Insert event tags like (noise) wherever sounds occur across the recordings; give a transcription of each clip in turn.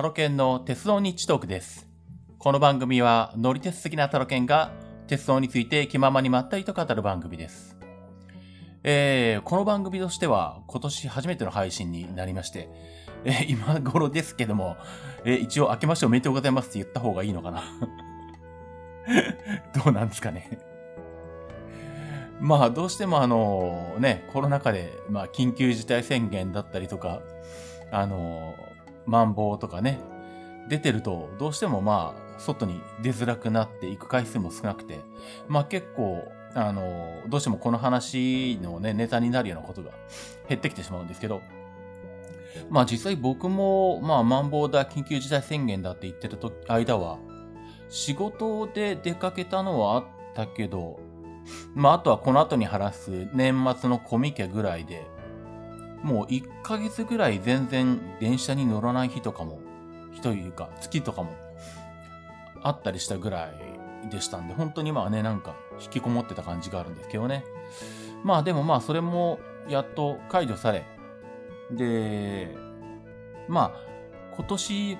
タロケンの鉄道日トークです。この番組は乗り鉄好きなタロケンが鉄道について気ままにまったりと語る番組です。えー、この番組としては今年初めての配信になりまして、えー今頃ですけども、えー一応明けましておめでとうございますって言った方がいいのかな (laughs) どうなんですかね。まあ、どうしてもあの、ね、コロナ禍で、まあ、緊急事態宣言だったりとか、あの、マンボウとかね、出てると、どうしてもまあ、外に出づらくなっていく回数も少なくて、まあ結構、あの、どうしてもこの話のね、ネタになるようなことが減ってきてしまうんですけど、まあ実際僕も、まあ、マンボウだ、緊急事態宣言だって言ってると間は、仕事で出かけたのはあったけど、まあ、あとはこの後に話す年末のコミケぐらいで、もう1ヶ月ぐらい全然電車に乗らない日とかも、日というか月とかもあったりしたぐらいでしたんで、本当にまあね、なんか引きこもってた感じがあるんですけどね。まあでもまあそれもやっと解除され、で、まあ今年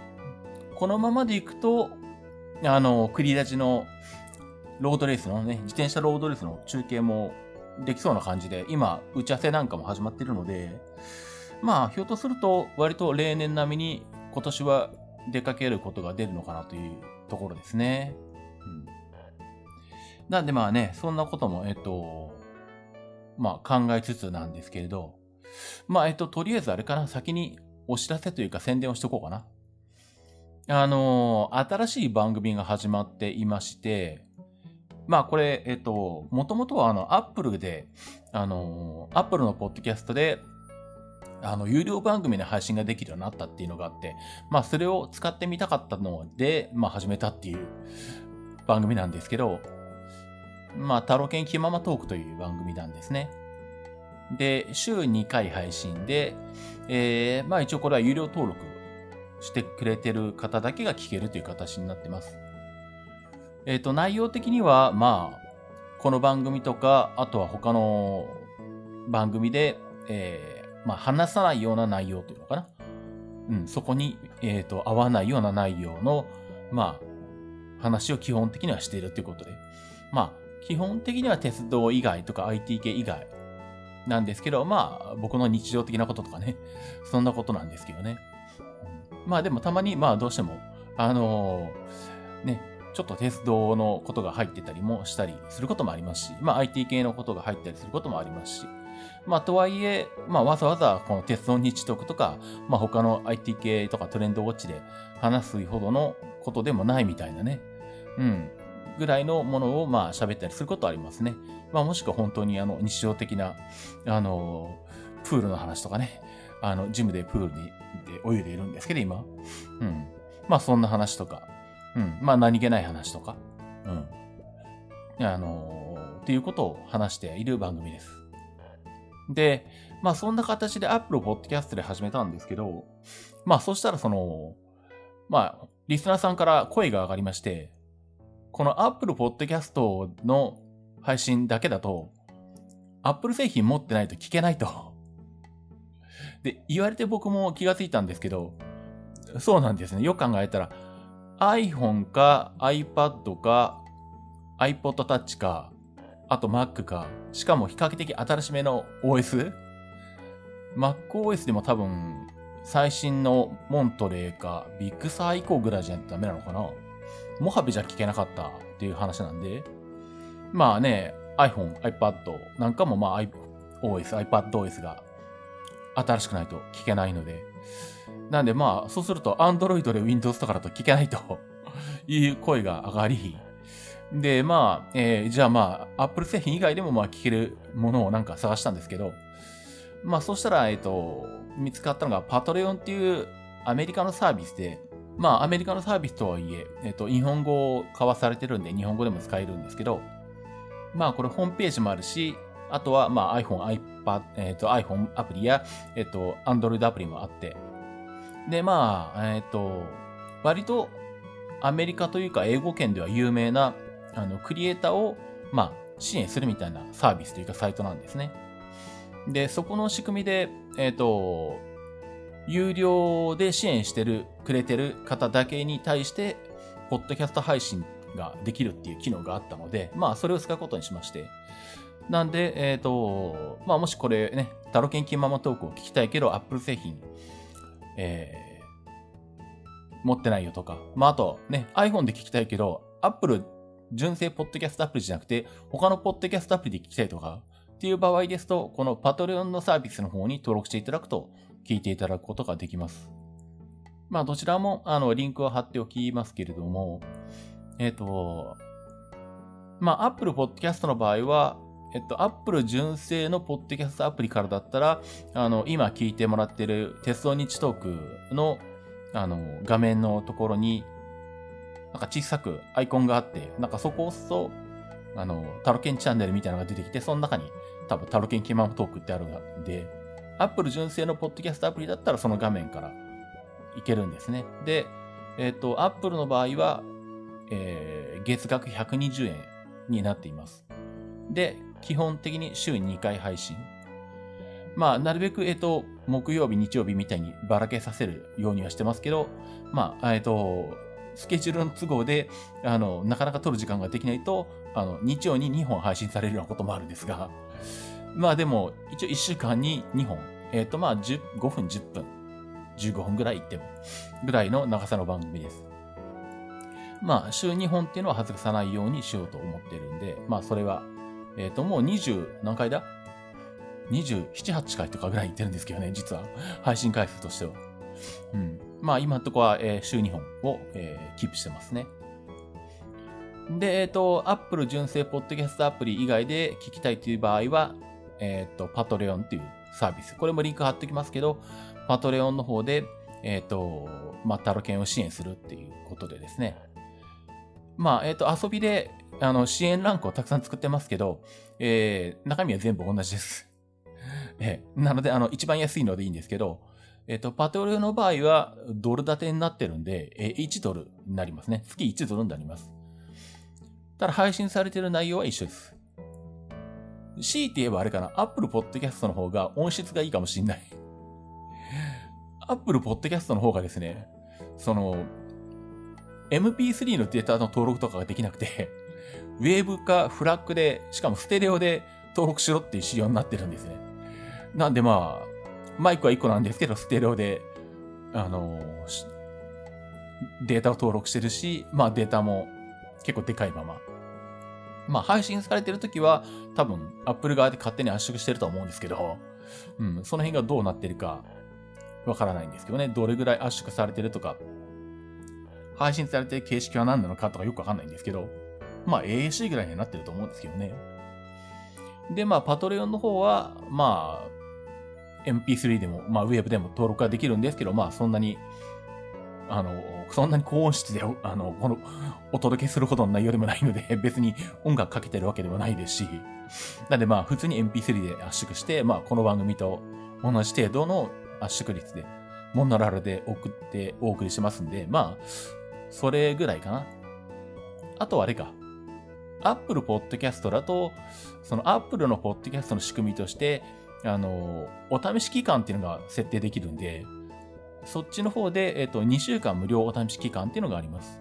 このままでいくと、あの、繰り出しのロードレースのね、自転車ロードレースの中継もできそうな感じで、今、打ち合わせなんかも始まっているので、まあ、ひょっとすると、割と例年並みに今年は出かけることが出るのかなというところですね。うん。なんでまあね、そんなことも、えっと、まあ考えつつなんですけれど、まあえっと、とりあえずあれかな、先にお知らせというか宣伝をしとこうかな。あの新しい番組が始まっていまして、まあこれ、えっと、もともとはあの、アップルで、あの、アップルのポッドキャストで、あの、有料番組の配信ができるようになったっていうのがあって、まあそれを使ってみたかったので、まあ始めたっていう番組なんですけど、まあ、タロケン気ままトークという番組なんですね。で、週2回配信で、えー、まあ一応これは有料登録してくれてる方だけが聞けるという形になってます。えっ、と、内容的には、まあ、この番組とか、あとは他の番組で、えー、まあ、話さないような内容というのかな。うん、そこに、えっ、と、合わないような内容の、まあ、話を基本的にはしているということで。まあ、基本的には鉄道以外とか IT 系以外なんですけど、まあ、僕の日常的なこととかね、そんなことなんですけどね。まあでもたまに、まあどうしても、あのーね、ちょっと鉄道のことが入ってたりもしたりすることもありますし、まあ IT 系のことが入ったりすることもありますし、まあとはいえ、まあわざわざこの鉄道日特とか、まあ他の IT 系とかトレンドウォッチで話すほどのことでもないみたいなね、うん、ぐらいのものをまあ喋ったりすることありますね。まあもしくは本当にあの日常的な、あのプールの話とかね、あの、ジムでプールに、で泳いでいるんですけど、今。うん。まあそんな話とか、うん。まあ何気ない話とか、うん。あのーっていうことを話している番組です。で、まあそんな形で Apple Podcast で始めたんですけど、まあそしたらその、まあ、リスナーさんから声が上がりまして、この Apple Podcast の配信だけだと、Apple 製品持ってないと聞けないと。で、言われて僕も気がついたんですけど、そうなんですね。よく考えたら、iPhone か iPad か iPod Touch か、あと Mac か、しかも比較的新しめの OS? MacOS でも多分、最新のモントレーか、ビッグサー以降ぐらいじゃダメなのかな。モハベじゃ聞けなかったっていう話なんで、まあね、iPhone、iPad なんかもまあ iOS、iPadOS が新しくないと聞けないので、なんでまあ、そうすると Android で Windows とかだと聞けないと (laughs) いう声が上がり、で、まあ、えーじゃあまあ、Apple 製品以外でもまあ聞けるものをなんか探したんですけど、まあそしたら、えっ、と、見つかったのが Patreon っていうアメリカのサービスで、まあアメリカのサービスとはいえ、えっ、と、日本語を交わされてるんで日本語でも使えるんですけど、まあこれホームページもあるし、あとはまあ iPhone、iPad、えっ、と iPhone アプリや、えっ、と Android アプリもあって、でまあ、えっ、と、割とアメリカというか英語圏では有名なあのクリエイターをまあ支援するみたいなサービスというかサイトなんですね。で、そこの仕組みで、えっ、と、有料で支援してる、くれてる方だけに対して、ポッドキャスト配信ができるっていう機能があったので、まあ、それを使うことにしまして。なんで、えっ、ー、と、まあ、もしこれね、タロケンキンママトークを聞きたいけど、Apple 製品、えー、持ってないよとか、まあ、あとね、iPhone で聞きたいけど、Apple 純正ポッドキャストアプリじゃなくて、他のポッドキャストアプリで聞きたいとか、っていう場合ですと、このパトレオンのサービスの方に登録していただくと、聞いていただくことができます。まあ、どちらも、あの、リンクを貼っておきますけれども、えっ、ー、と、まあ、Apple Podcast の場合は、えっと、Apple 純正のポッドキャストアプリからだったら、あの、今聞いてもらってる鉄道日トークの、あの、画面のところに、なんか小さくアイコンがあって、なんかそこを押すと、あの、タロケンチャンネルみたいなのが出てきて、その中に多分タロケンキマントークってあるんで、Apple 純正のポッドキャストアプリだったらその画面からいけるんですね。で、えっ、と、Apple の場合は、えー、月額120円になっています。で、基本的に週2回配信。まあ、なるべく、えっ、と、木曜日、日曜日みたいにばらけさせるようにはしてますけど、まあ、えっ、と、スケジュールの都合で、あの、なかなか撮る時間ができないと、あの、日曜に2本配信されるようなこともあるんですが、まあでも、一応1週間に2本、えっ、ー、と、まあ、5分、10分、15分ぐらいいっても、ぐらいの長さの番組です。まあ、週2本っていうのは外さないようにしようと思ってるんで、まあ、それはえっ、ー、と、もう20、何回だ ?27、8回とかぐらい行ってるんですけどね、実は。配信回数としては。うん。まあ、今のとこは、えー、週2本を、えー、キープしてますね。で、えっ、ー、と、Apple 純正ポッドキャストアプリ以外で聞きたいという場合は、えっ、ー、と、パトレオンっていうサービス。これもリンク貼っておきますけど、パトレオンの方で、えっ、ー、と、まあ、タロケンを支援するっていうことでですね。まあ、えっ、と、遊びであの、支援ランクをたくさん作ってますけど、えー、中身は全部同じです。(laughs) えー、なので、あの、一番安いのでいいんですけど、えっ、ー、と、パトロの場合は、ドル建てになってるんで、えー、1ドルになりますね。月1ドルになります。ただ、配信されてる内容は一緒です。強いて言えばあれかな、Apple Podcast の方が音質がいいかもしんない。(laughs) Apple Podcast の方がですね、その、MP3 のデータの登録とかができなくて、ウェーブかフラッグで、しかもステレオで登録しろっていう仕様になってるんですね。なんでまあ、マイクは1個なんですけど、ステレオで、あのデータを登録してるし、まあデータも結構でかいまま。まあ配信されてるときは多分 Apple 側で勝手に圧縮してると思うんですけど、うん、その辺がどうなってるかわからないんですけどね。どれぐらい圧縮されてるとか、配信されてる形式は何なのかとかよくわかんないんですけど、まあ AAC ぐらいにはなってると思うんですけどね。で、まあパトレオンの方は、まあ MP3 でも、まあウェブでも登録ができるんですけど、まあそんなに、あの、そんなに高音質で、あの、この、お届けするほどの内容でもないので、(laughs) 別に音楽かけてるわけではないですし、なんでまあ普通に MP3 で圧縮して、まあこの番組と同じ程度の圧縮率で、モノラルで送ってお送りしてますんで、まあ、それぐらいかな。あとはあれか。Apple Podcast だと、その Apple の Podcast の仕組みとして、あの、お試し期間っていうのが設定できるんで、そっちの方で、えっ、と、2週間無料お試し期間っていうのがあります。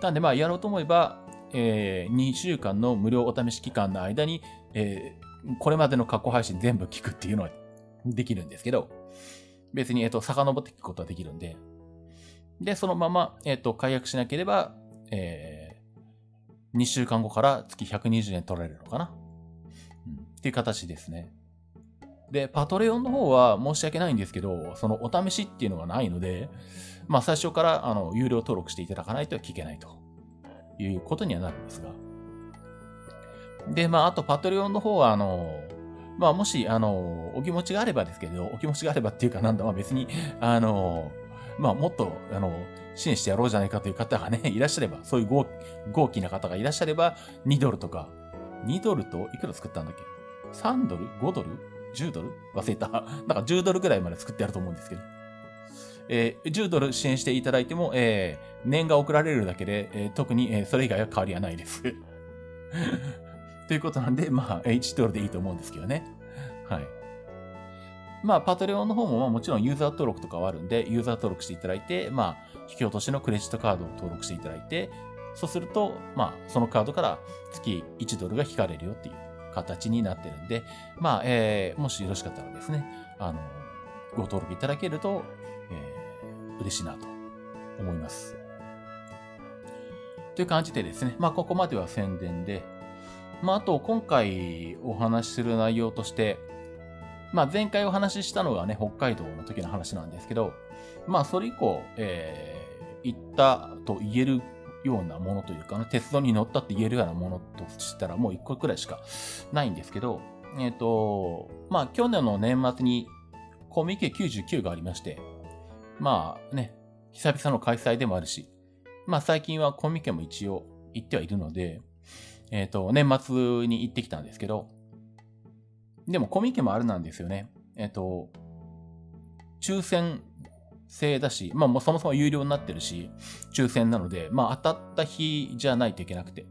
なんで、まあ、やろうと思えば、えー、2週間の無料お試し期間の間に、えー、これまでの過去配信全部聞くっていうのはできるんですけど、別に、えっ、と、遡って聞くことはできるんで、で、そのまま、えっ、と、解約しなければ、えー2週間後から月120円取られるのかな、うん、っていう形ですね。で、パトレオンの方は申し訳ないんですけど、そのお試しっていうのがないので、まあ最初からあの有料登録していただかないと聞けないということにはなるんですが。で、まああとパトレオンの方はあの、まあもしあの、お気持ちがあればですけど、お気持ちがあればっていうかなんだ、まあ別に、あの、まあもっと、あの、支援してやろうじゃないかという方がね、(laughs) いらっしゃれば、そういう豪豪気な方がいらっしゃれば、2ドルとか、2ドルといくら作ったんだっけ ?3 ドル ?5 ドル ?10 ドル？忘れた。(laughs) なんか10ドルぐらいまで作ってやると思うんですけど。えー、10ドル支援していただいても、えー、年が送られるだけで、えー、特に、え、それ以外は変わりはないです。(laughs) ということなんで、まあ、1ドルでいいと思うんですけどね。はい。まあ、パトレオンの方も、まあ、もちろんユーザー登録とかはあるんで、ユーザー登録していただいて、まあ、引き落としのクレジットカードを登録していただいて、そうすると、まあ、そのカードから月1ドルが引かれるよっていう形になってるんで、まあ、えー、もしよろしかったらですね、あの、ご登録いただけると、えー、嬉しいなと思います。という感じでですね、まあ、ここまでは宣伝で、まあ、あと、今回お話しする内容として、まあ、前回お話ししたのがね、北海道の時の話なんですけど、まあ、それ以降、えー、行ったと言えるようなものというかね、鉄道に乗ったって言えるようなものとしたら、もう一個くらいしかないんですけど、えっ、ー、と、まあ、去年の年末に、コミケ99がありまして、まあね、久々の開催でもあるし、まあ最近はコミケも一応行ってはいるので、えっ、ー、と、年末に行ってきたんですけど、でもコミケもあるなんですよね。えっ、と、抽選制だし、まあもうそもそも有料になってるし、抽選なので、まあ当たった日じゃないといけなくて。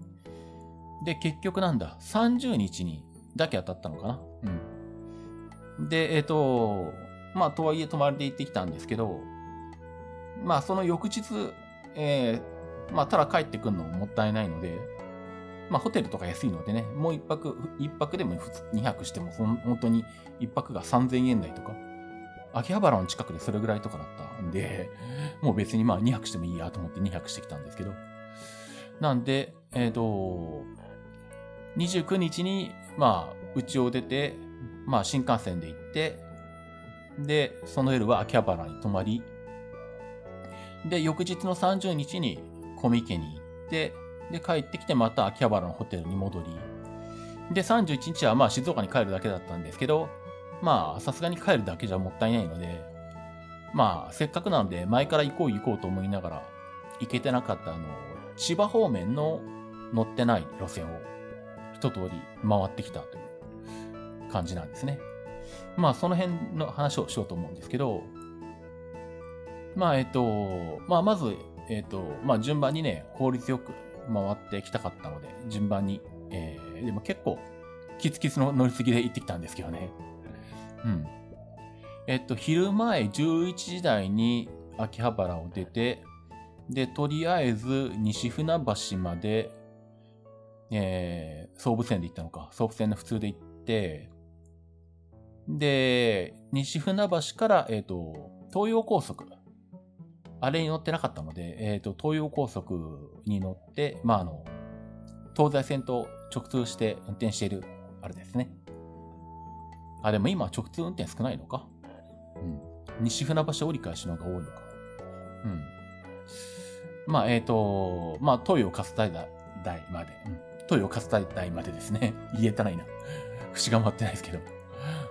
で、結局なんだ、30日にだけ当たったのかなうん。で、えっ、と、まあとはいえ泊まりで行ってきたんですけど、まあその翌日、えー、まあただ帰ってくるのももったいないので、まあ、ホテルとか安いのでね、もう一泊、一泊でも二泊しても、本当に一泊が3000円台とか、秋葉原の近くでそれぐらいとかだったんで、もう別にまあ2泊してもいいやと思って2泊してきたんですけど。なんで、えっ、ー、と、29日に、まあ、うちを出て、まあ、新幹線で行って、で、その夜は秋葉原に泊まり、で、翌日の30日にコミケに行って、で、帰ってきてまた秋葉原のホテルに戻り、で、31日はまあ静岡に帰るだけだったんですけど、まあ、さすがに帰るだけじゃもったいないので、まあ、せっかくなので前から行こう行こうと思いながら、行けてなかったあの、千葉方面の乗ってない路線を一通り回ってきたという感じなんですね。まあ、その辺の話をしようと思うんですけど、まあ、えっと、まあ、まず、えっと、まあ、順番にね、効率よく回ってきたかったので、順番に。えー、でも結構、キツキツの乗り継ぎで行ってきたんですけどね。うん。えっと、昼前11時台に秋葉原を出て、で、とりあえず西船橋まで、えー、総武線で行ったのか。総武線の普通で行って、で、西船橋から、えっ、ー、と、東洋高速あれに乗ってなかったので、えっ、ー、と、東洋高速に乗って、まあ、あの、東西線と直通して運転している、あれですね。あ、でも今直通運転少ないのか？うん。西船橋折り返しの方が多いのか。うん。まあ、えっ、ー、と、まあ、東洋勝田台まで。うん。東洋勝田台までですね。(laughs) 言えたないな。(laughs) 節が回ってないですけど。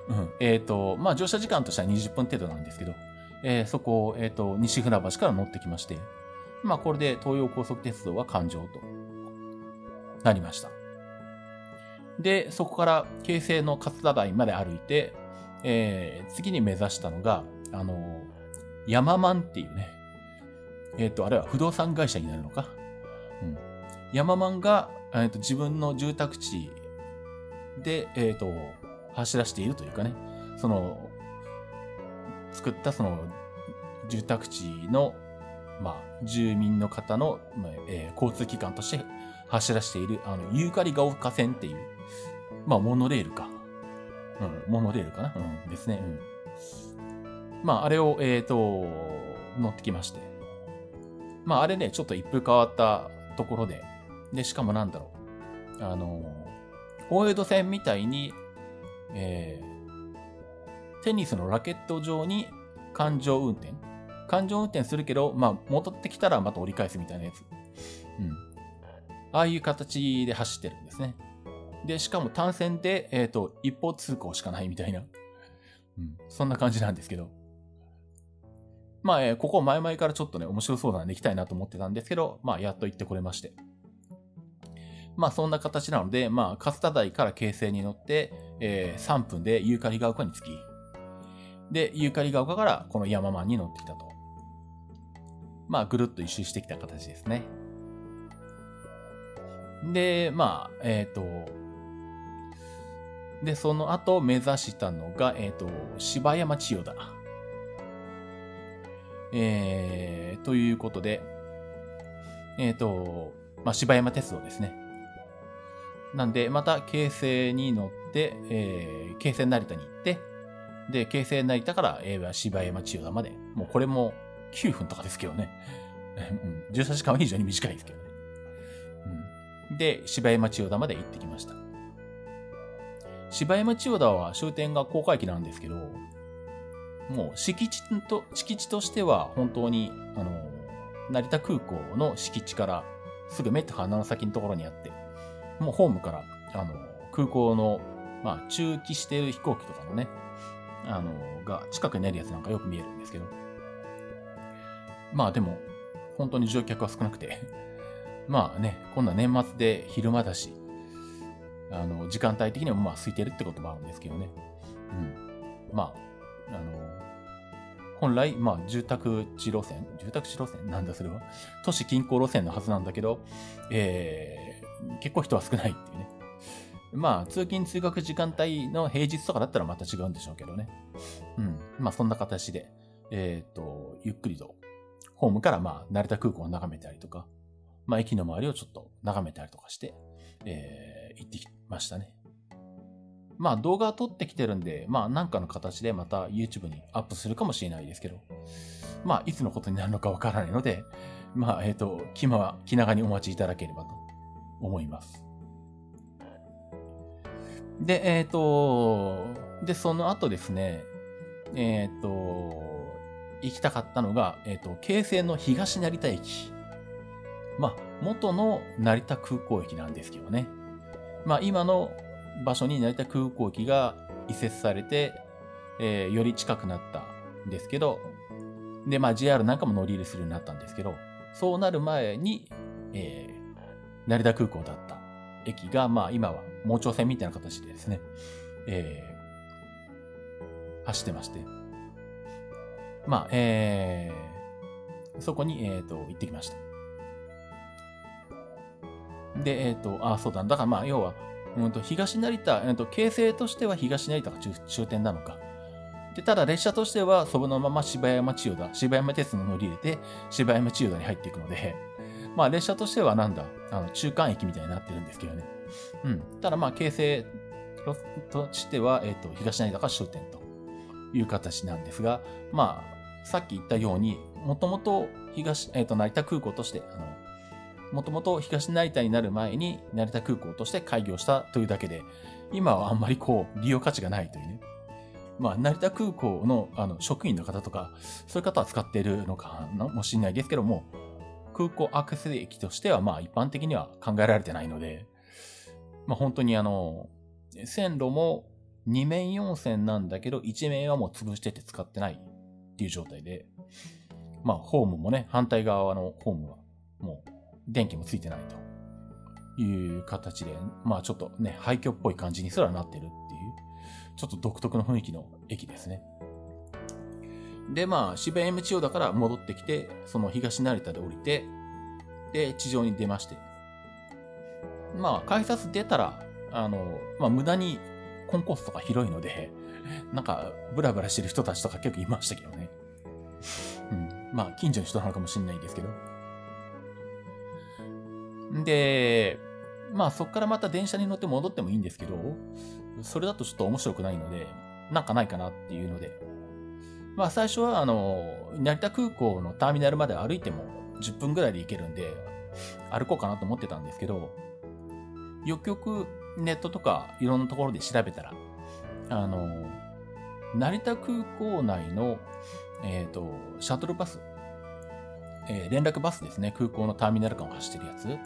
うん。えっ、ー、と、まあ、乗車時間としては20分程度なんですけど、えー、そこを、えっ、ー、と、西船橋から乗ってきまして、まあ、これで東洋高速鉄道は環状となりました。で、そこから京成の勝田台まで歩いて、えー、次に目指したのが、あの、ヤママンっていうね、えっ、ー、と、あれは不動産会社になるのか。うん。ヤママンが、えーと、自分の住宅地で、えっ、ー、と、走らせているというかね、その、作ったその住宅地の、まあ、住民の方の、まあえー、交通機関として走らせている、あの、ユーカリが丘線っていう、まあ、モノレールか。うん、モノレールかなうん、ですね。うん。まあ、あれを、えっ、ー、と、乗ってきまして。まあ、あれね、ちょっと一風変わったところで、で、しかもなんだろう。あの、大江戸線みたいに、えー、テニスのラケット上に環状運転？環状運転するけど、まあ、戻ってきたらまた折り返すみたいなやつ。うん。ああいう形で走ってるんですね。で、しかも単線で、えっ、ー、と、一方通行しかないみたいな。うん。そんな感じなんですけど。まあ、えー、ここ前々からちょっとね、面白そうなんで行きたいなと思ってたんですけど、まあ、やっと行ってこれまして。まあ、そんな形なので、まあ、勝田台から京成に乗って、えー、3分でユーカリが丘に着き、で、ユーカリが丘からこの山マンに乗ってきたと。まあ、ぐるっと一周してきた形ですね。で、まあ、えっ、ー、と、で、その後目指したのが、えっ、ー、と、芝山千代田。えー、ということで、えっ、ー、と、まあ、芝山鉄道ですね。なんで、また、京成に乗って、えー、京成成田に行って、で、京成成田から、えー、芝山千代田まで、もうこれも9分とかですけどね。(laughs) うん、13時間は非常に短いですけどね。うん、で、芝山千代田まで行ってきました。芝山千代田は終点が公開機なんですけど、もう敷地と、敷地としては本当に、あの、成田空港の敷地からすぐ目と鼻の先のところにあって、もうホームから、あの、空港の、まあ、中期している飛行機とかのね、あの、が近くにあるやつなんかよく見えるんですけど。まあでも、本当に乗客は少なくて、(laughs) まあね、今度は年末で昼間だし、あの、時間帯的にもまあ空いてるってこともあるんですけどね。うん。まあ、あの、本来、まあ、住宅地路線住宅地路線？なんだそれは？都市近郊路線のはずなんだけど、えー、結構人は少ないっていうね。まあ、通勤通学時間帯の平日とかだったらまた違うんでしょうけどね。うん。まあ、そんな形で、えっ、ー、と、ゆっくりと、ホームからまあ、成田空港を眺めたりとか、まあ、駅の周りをちょっと眺めたりとかして、えー、行ってきましたね。まあ動画撮ってきてるんで、まあなんかの形でまた YouTube にアップするかもしれないですけど、まあいつのことになるのかわからないので、まあえっ、ー、と、気ま、気長にお待ちいただければと思います。で、えっ、ー、と、で、その後ですね、えっ、ー、と、行きたかったのが、えっ、と、京成の東成田駅。まあ、元の成田空港駅なんですけどね。まあ、今の場所に成田空港駅が移設されて、えー、より近くなったんですけど、で、まあ JR なんかも乗り入れするようになったんですけど、そうなる前に、えー、成田空港だった駅が、まあ今は盲腸線みたいな形でですね、えー、走ってまして、まあ、えー、そこに、えっ、ー、と、行ってきました。で、えっ、ー、と、あ、そうだ、だからまあ、要は、うんと、東成田、うんと、京成としては東成田が終点なのか。で、ただ列車としては、そのまま芝山千代田、芝山鉄道乗り入れて、芝山千代田に入っていくので、まあ列車としてはなんだ、あの、中間駅みたいになってるんですけどね。うん。ただまあ、京成としては、えっ、ー、と、東成田が終点という形なんですが、まあ、さっき言ったように、もともと東、えっ、ー、と、成田空港として、あの、もともと東成田になる前に成田空港として開業したというだけで、今はあんまりこう、利用価値がないというね。まあ、成田空港のあの職員の方とか、そういう方は使っているのかもしれないですけども、空港アクセス駅としてはまあ一般的には考えられてないので、まあ本当にあの、線路も2面4線なんだけど、1面はもう潰してて使ってないっていう状態で、まあホームもね、反対側のホームはもう電気もついてないという形で、まあちょっとね、廃墟っぽい感じにすらなってるっていう、ちょっと独特の雰囲気の駅ですね。で、まあ、渋谷 M 千代田から戻ってきて、その東成田で降りて、で、地上に出まして。まあ、改札出たら、あの、まあ、無駄にコンコースとか広いので、(laughs) なんか、ブラブラしてる人たちとか結構いましたけどね。うん。まあ、近所の人なのかもしれないんですけど。で、まあそこからまた電車に乗って戻ってもいいんですけど、それだとちょっと面白くないので、なんかないかなっていうので、まあ最初はあの、成田空港のターミナルまで歩いても10分ぐらいで行けるんで、歩こうかなと思ってたんですけど、よくよくネットとかいろんなところで調べたら、あの、成田空港内の、えっ、ー、と、シャトルバス、えー、連絡バスですね、空港のターミナル間を走ってるやつ。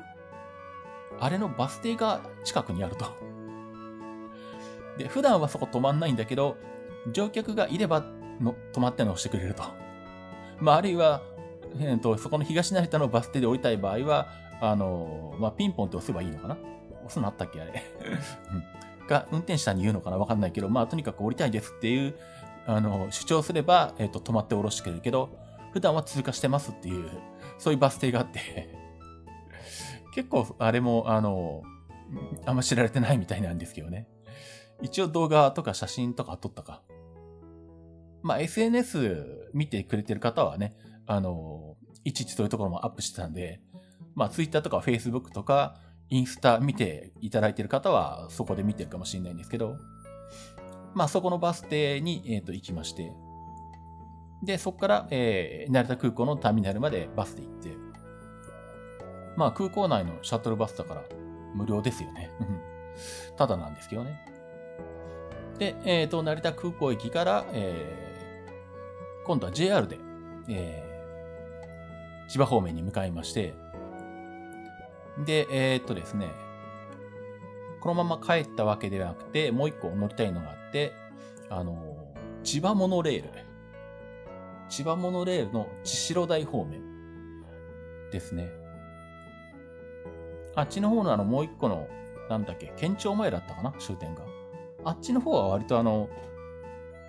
あれのバス停が近くにあると。で、普段はそこ止まんないんだけど、乗客がいればの止まっての押してくれると。まあ、あるいは、えー、と、そこの東成田のバス停で降りたい場合は、あの、まあ、ピンポンって押せばいいのかな？押すのあったっけあれ。うん。が、運転手さんに言うのかな？わかんないけど、まあ、とにかく降りたいですっていう、あの、主張すれば、えっ、ー、と、止まって降ろしてくれるけど、普段は通過してますっていう、そういうバス停があって (laughs) 結構、あれも、あの、あんま知られてないみたいなんですけどね。一応動画とか写真とか撮ったか。まあ、SNS 見てくれてる方はね、あの、いちいちそういうところもアップしてたんで、まあ、Twitter とか Facebook とか、インスタ見ていただいてる方は、そこで見てるかもしれないんですけど、まあ、そこのバス停に、えっ、ー、と、行きまして、で、そこから、えー、成田空港のターミナルまでバスで行って、まあ、空港内のシャトルバスだから、無料ですよね。(laughs) ただなんですけどね。で、えっ、ー、と、成田空港駅から、えー、今度は JR で、えー、千葉方面に向かいまして、で、えー、っとですね、このまま帰ったわけではなくて、もう一個乗りたいのがあって、あの、千葉モノレール。千葉モノレールの千代台方面ですね。あっちの方のあの、もう一個の、なんだっけ、県庁前だったかな終点が。あっちの方は割とあの、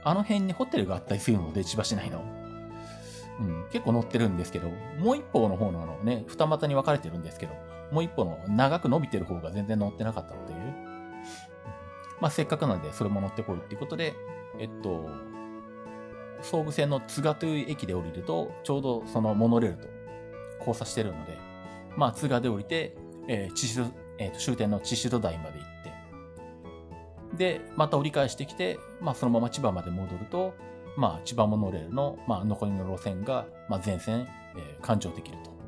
あの辺にホテルがあったりするので、千葉市内の。うん、結構乗ってるんですけど、もう一方の方のあのね、二股に分かれてるんですけど、もう一方の長く伸びてる方が全然乗ってなかったっていう。まあ、せっかくなんでそれも乗ってこいっていうことで、えっと、総武線の津賀という駅で降りると、ちょうどそのモノレールと交差してるので、まあ、津賀で降りて、えー、千代、えー、終点の千代台まで行っ、で、また折り返してきて、まあ、そのまま千葉まで戻ると、まあ、千葉モノレールの、まあ、残りの路線が、まあ、全線、えー、勘定できると。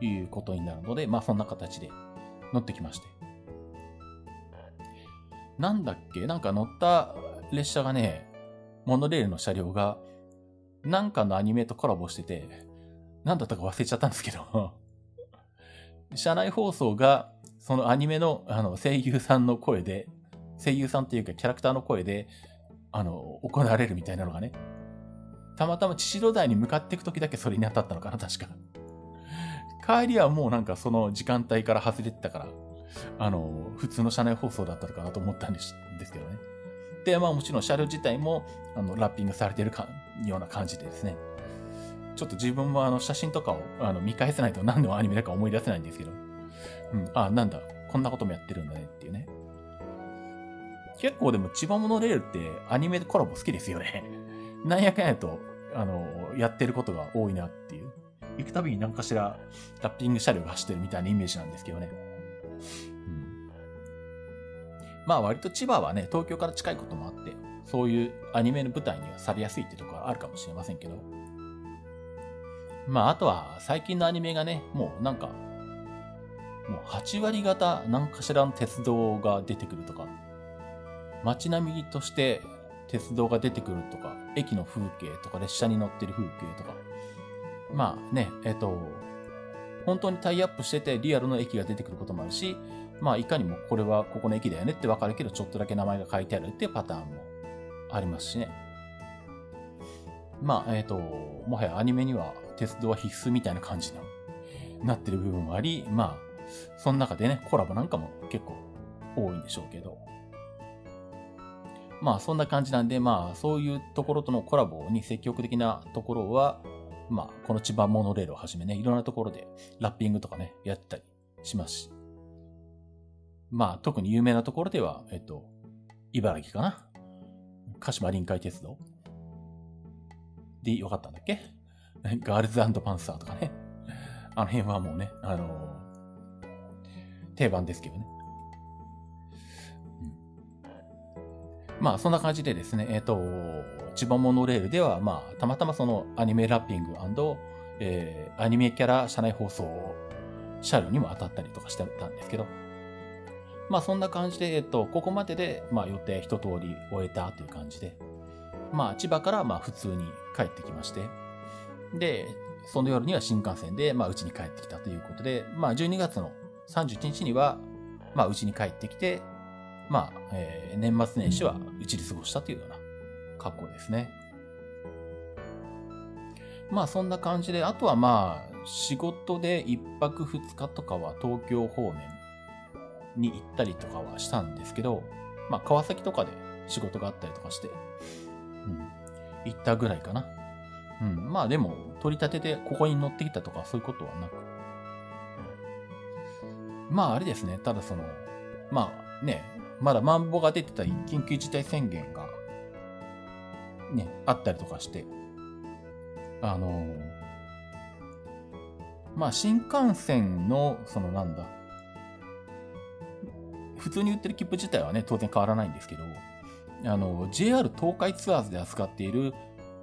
いうことになるので、まあそんな形で乗ってきまして。なんだっけ？なんか乗った列車がね、モノレールの車両が、なんかのアニメとコラボしてて、なんだったか忘れちゃったんですけど (laughs) 車内放送が、そのアニメのあの声優さんの声で、声優さんっていうかキャラクターの声で、あの、行われるみたいなのがね、たまたま千代台に向かっていくときだけそれに当たったのかな、確か。帰りはもうなんかその時間帯から外れてたから、あの、普通の車内放送だったのかなと思ったんですですけどね。で、まあもちろん車両自体も、あの、ラッピングされてるか、ような感じでですね。ちょっと自分もあの、写真とかをあの見返せないと何のアニメだか思い出せないんですけど。うん、あ、なんだ、こんなこともやってるんだねっていうね。結構でも千葉モノレールってアニメコラボ好きですよね。(laughs) なんやかんやと、あの、やってることが多いなっていう。行くたびに何かしらラッピング車両が走ってるみたいなイメージなんですけどね。うん、まあ割と千葉はね、東京から近いこともあって、そういうアニメの舞台にはされやすいってところはあるかもしれませんけど。まああとは最近のアニメがね、もうなんか、もう8割方何かしらの鉄道が出てくるとか、街並みとして鉄道が出てくるとか、駅の風景とか列車に乗ってる風景とか、まあね、えっ、と、本当にタイアップしててリアルの駅が出てくることもあるし、まあいかにもこれはここの駅だよねってわかるけど、ちょっとだけ名前が書いてあるっていうパターンもありますしね。まあ、えっ、と、もはやアニメには鉄道は必須みたいな感じになってる部分もあり、まあ、その中でね、コラボなんかも結構多いんでしょうけど。まあそんな感じなんで、まあそういうところとのコラボに積極的なところは、まあ、この千葉モノレールをはじめね、いろんなところでラッピングとかね、やったりしますし。まあ、特に有名なところでは、えっと、茨城かな鹿島臨海鉄道でよかったんだっけ？(laughs) ガールズパンサーとかね。あの辺はもうね、あのー、定番ですけどね。まあ、そんな感じでですね、えっ、ー、と、千葉モノレールでは、まあ、たまたまそのアニメラッピングえー、アニメキャラ車内放送車両にも当たったりとかしてたんですけど、まあそんな感じで、えっと、ここまでで、まあ予定一通り終えたという感じで、まあ千葉からまあ普通に帰ってきまして、で、その夜には新幹線で、まあうちに帰ってきたということで、まあ12月の31日には、まあうちに帰ってきて、まあ、えー、年末年始はうちで過ごしたというような格好ですね。まあそんな感じで、あとはまあ仕事で一泊二日とかは東京方面に行ったりとかはしたんですけど、まあ川崎とかで仕事があったりとかして、うん、行ったぐらいかな。うん、まあでも取り立てでここに乗ってきたとかそういうことはなく。まああれですね、ただその、まあね、まだマンボが出てたり、緊急事態宣言が、ね、あったりとかして、あのー、まあ、新幹線の、そのなんだ、普通に売ってる切符自体はね、当然変わらないんですけど、あの、JR 東海ツアーズで扱っている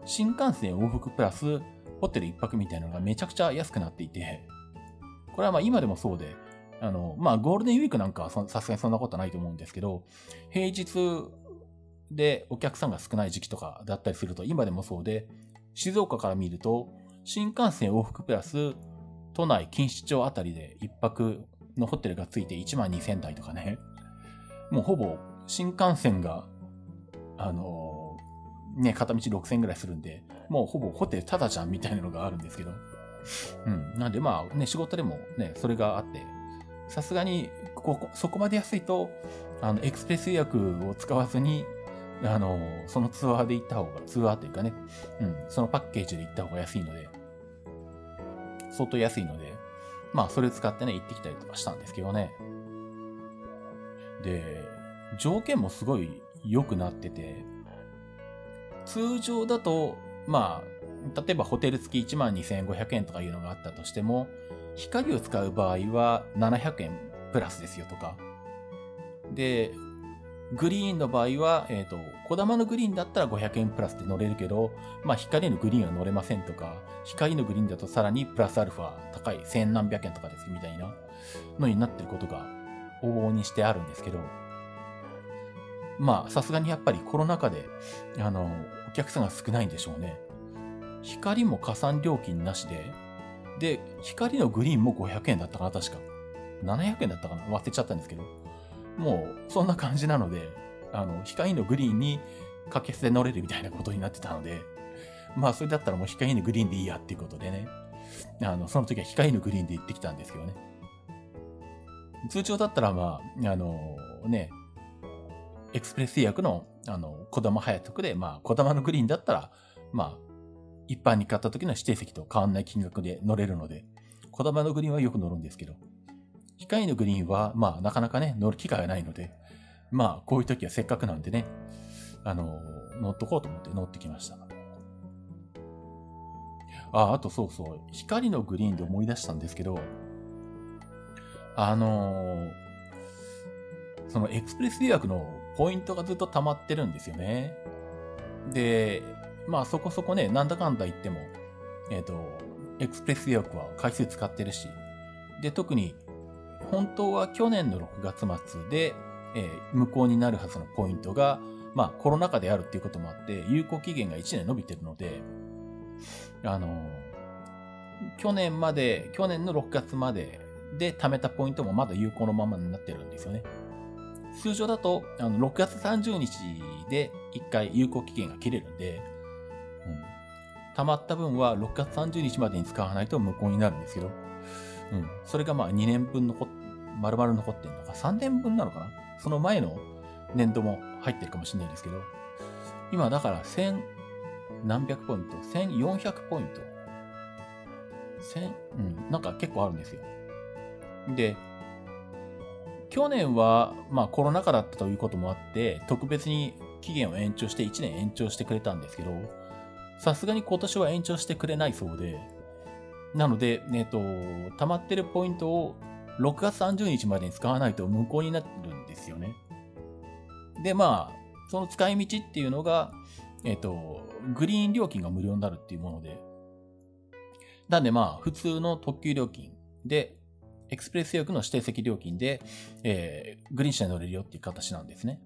新幹線往復プラスホテル一泊みたいなのがめちゃくちゃ安くなっていて、これはまあ今でもそうで、あの、まあゴールデンウィークなんかはさすがにそんなことないと思うんですけど、平日でお客さんが少ない時期とかだったりすると今でもそうで、静岡から見ると新幹線往復プラス都内錦糸町あたりで一泊のホテルがついて1万2000台とかね、もうほぼ新幹線が、あのー、ね、片道6000ぐらいするんで、もうほぼホテルタダじゃんみたいなのがあるんですけど。うん。なんでまあね、仕事でもね、それがあって、さすがに、ここ、そこまで安いと、あの、エクスプレス予約を使わずに、あの、そのツアーで行った方が、ツアーというかね、うん、そのパッケージで行った方が安いので、相当安いので、まあ、それを使ってね、行ってきたりとかしたんですけどね。で、条件もすごい良くなってて、通常だと、まあ、例えばホテル付き12,500円とかいうのがあったとしても、光を使う場合は700円プラスですよとか。で、グリーンの場合は、えっ、ー、と、小玉のグリーンだったら500円プラスで乗れるけど、まあ光のグリーンは乗れませんとか、光のグリーンだとさらにプラスアルファ高い千何百円とかですみたいなのになってることが往々にしてあるんですけど、まあさすがにやっぱりコロナ禍で、あの、お客さんが少ないんでしょうね。光も加算料金なしで、で、光のグリーンも500円だったかな、確か。700円だったかな忘れちゃったんですけど。もう、そんな感じなので、あの、光のグリーンに掛け捨て乗れるみたいなことになってたので、まあ、それだったらもう光のグリーンでいいやっていうことでね。あの、その時は光のグリーンで行ってきたんですけどね。通常だったら、まあ、あの、ね、エクスプレス予約の、あの、小玉早徳で、まあ、小玉のグリーンだったら、まあ、一般に買った時の指定席と変わんない金額で乗れるので、小玉のグリーンはよく乗るんですけど、機械のグリーンは、まあ、なかなかね、乗る機会がないので、まあ、こういう時はせっかくなんでね、あの、乗っとこうと思って乗ってきました。あ、あとそうそう、光のグリーンで思い出したんですけど、あのそのエクスプレス予約のポイントがずっと溜まってるんですよね。で、まあそこそこね、なんだかんだ言っても、えっ、ー、と、エクスプレス予約は回数使ってるし、で、特に本当は去年の6月末で、えー、無効になるはずのポイントが、まあコロナ禍であるっていうこともあって、有効期限が1年伸びてるので、あのー、去年まで、去年の6月までで貯めたポイントもまだ有効のままになってるんですよね。通常だと、あの、6月30日で1回有効期限が切れるんで、うん。貯まった分は6月30日までに使わないと無効になるんですけど、うん。それがまあ2年分残っ、丸々残ってんのか、3年分なのかなその前の年度も入ってるかもしれないですけど、今だから1000何百ポイント ?1400 ポイント ?1000、うん、なんか結構あるんですよ。で、去年は、まあコロナ禍だったということもあって、特別に期限を延長して1年延長してくれたんですけど、さすがに今年は延長してくれないそうで、なので、えっ、と、溜まってるポイントを6月30日までに使わないと無効になるんですよね。で、まあ、その使い道っていうのが、えっ、と、グリーン料金が無料になるっていうもので、なんでまあ、普通の特急料金で、エクスプレス予約の指定席料金で、えー、グリーン車に乗れるよっていう形なんですね。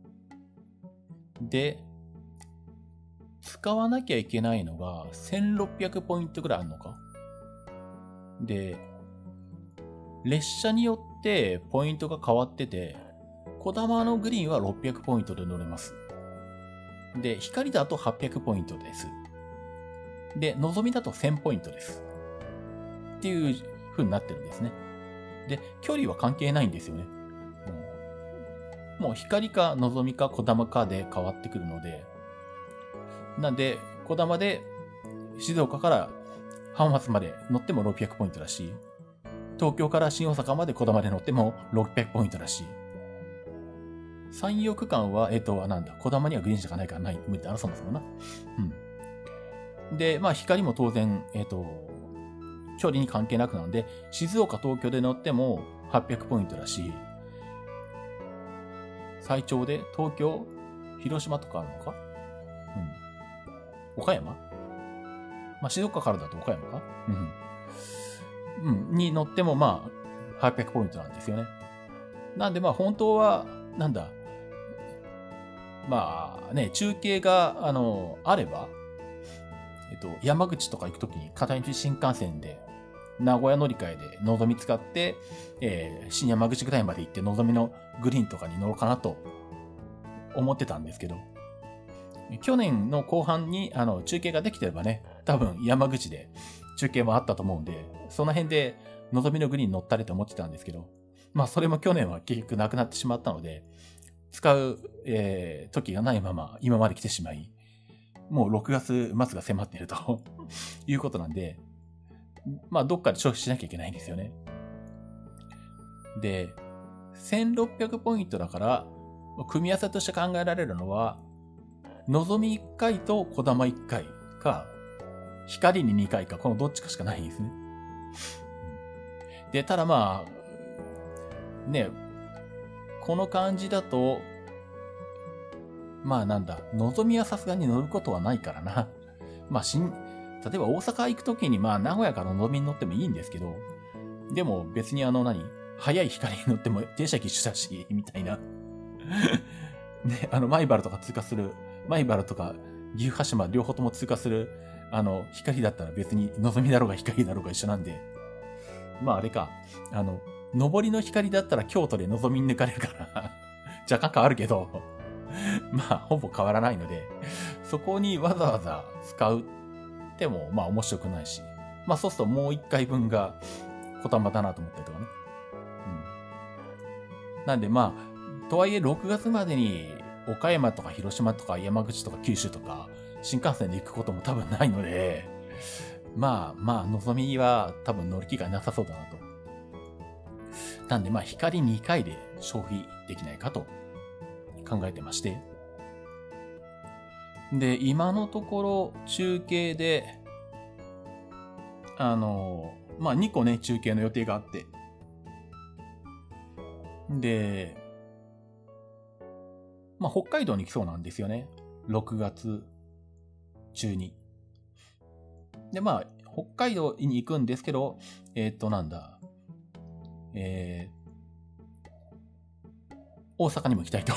で、使わなきゃいけないのが1600ポイントぐらいあるのか？で、列車によってポイントが変わってて、小玉のグリーンは600ポイントで乗れます。で、光だと800ポイントです。で、のぞみだと1000ポイントです。っていう風になってるんですね。で、距離は関係ないんですよね。もう光かのぞみか小玉かで変わってくるので、なんで、小玉で静岡から浜松まで乗っても600ポイントだし、東京から新大阪まで小玉で乗っても600ポイントだし、山陽区間は、えっ、と、なんだ、小玉にはグリーン車がないからない、無理だな、そもそもな。うん。で、まあ、光も当然、えっ、と、距離に関係なくなので、静岡、東京で乗っても800ポイントだし、最長で東京、広島とかあるのか？うん。岡山？まあ、静岡からだと岡山か？うん。うん。に乗ってもまあ、800ポイントなんですよね。なんでまあ本当は、なんだ、まあね、中継が、あの、あれば、えっと、山口とか行くときに片道新幹線で、名古屋乗り換えでのぞみ使って、えー、新山口ぐらいまで行ってのぞみのグリーンとかに乗ろうかなと思ってたんですけど、去年の後半にあの中継ができてればね、多分山口で中継もあったと思うんで、その辺でのぞみのグリーン乗ったりと思ってたんですけど、まあそれも去年は結局なくなってしまったので、使う、えー、時がないまま今まで来てしまい、もう6月末が迫っていると (laughs) いうことなんで、まあどっかで消費しなきゃいけないんですよね。で、1600ポイントだから、組み合わせとして考えられるのは、望み1回と小玉1回か、光に2回か、このどっちかしかないんですね。で、ただまあ、ね、この感じだと、まあなんだ、望みはさすがに乗ることはないからな。(laughs) まあ、しん、例えば大阪行くときにまあ名古屋から望みに乗ってもいいんですけど、でも別にあの何早い光に乗っても電車機種だし、みたいな。(laughs) ね、あの、マイバルとか通過するマイバルとか岐阜羽島両方とも通過する、あの、光だったら別に望みだろうが光だろうが一緒なんで、まああれか、あの、上りの光だったら京都で望み抜かれるから (laughs) 若干変わるけど (laughs) まあほぼ変わらないので、そこにわざわざ使うっても、まあ面白くないし、まあそうするともう一回分が小玉だなと思ったりとかね。うん。なんでまあ、とはいえ6月までに岡山とか広島とか山口とか九州とか、新幹線で行くことも多分ないので、まあまあ、望みは多分乗る気がなさそうだなと。なんでまあ、光2回で消費できないかと考えてまして。で、今のところ中継で、あの、まあ2個ね、中継の予定があって。で、まあ、北海道に来そうなんですよね。6月中に。で、まあ、北海道に行くんですけど、えー、っと、なんだ。えー、大阪にも行きたいと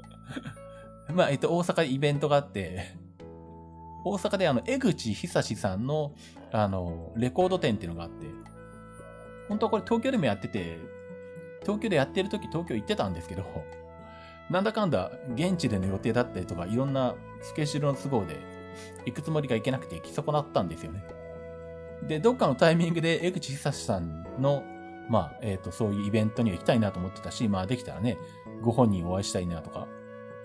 (laughs) まあ、えっと、大阪でイベントがあって、大阪であの、江口久志さんの、あの、レコード店っていうのがあって、本当はこれ東京でもやってて、東京でやってる時東京行ってたんですけど、なんだかんだ現地での予定だったりとか、いろんなスケジュールの都合で行くつもりが行けなくて行き損なったんですよね。で、どっかのタイミングで江口久志さんの、まあ、えっ、ー、と、そういうイベントには行きたいなと思ってたし、まあできたらね、ご本人お会いしたいなとか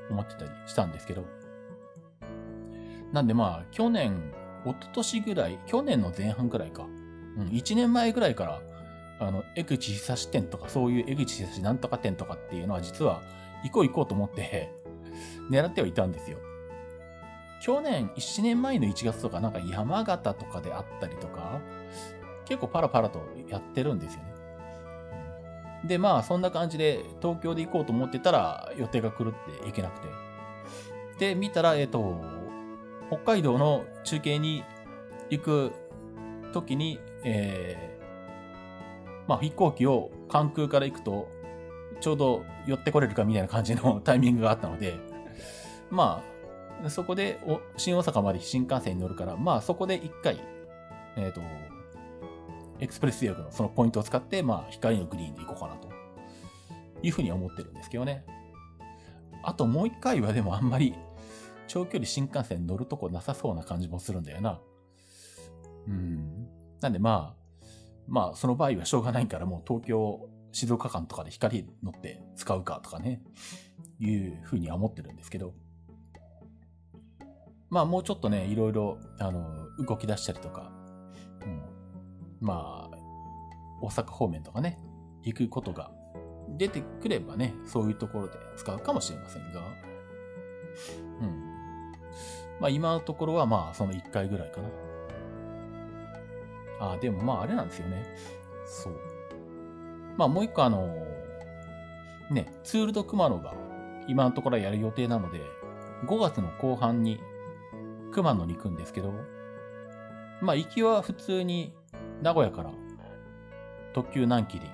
思ってたりしたんですけど。なんでまあ、去年、一昨年ぐらい、去年の前半ぐらいか。うん、1年前ぐらいから、あの、江口久志店とか、そういう江口久志なんとか店とかっていうのは実は行こう行こうと思って、狙ってはいたんですよ。去年、1年前の1月とかなんか山形とかであったりとか、結構パラパラとやってるんですよね。で、まあそんな感じで東京で行こうと思ってたら予定が狂って行けなくて。で、見たら、えっ、と、北海道の中継に行く時に、えー、まあ飛行機を関空から行くとちょうど寄ってこれるかみたいな感じのタイミングがあったので、まあ、そこで新大阪まで新幹線に乗るから、まあそこで一回、えっ、ー、と、エクスプレス予約のそのポイントを使って、まあ光のグリーンで行こうかなというふうに思ってるんですけどね。あともう一回はでもあんまり長距離新幹線乗るとこなさそうな感じもするんだよな。うん。なんでまあ、まあその場合はしょうがないからもう東京静岡間とかで光乗って使うかとかね、いうふうには思ってるんですけど、まあもうちょっとね、いろいろ、あの、動き出したりとか、うん、まあ、大阪方面とかね、行くことが出てくればね、そういうところで使うかもしれませんが、うん。まあ今のところはまあその1回ぐらいかな。ああ、でもまああれなんですよね。そう。まあもう一個あの、ね、ツールド熊野が今のところやる予定なので、5月の後半に熊野に行くんですけど、まあ行きは普通に名古屋から特急南紀に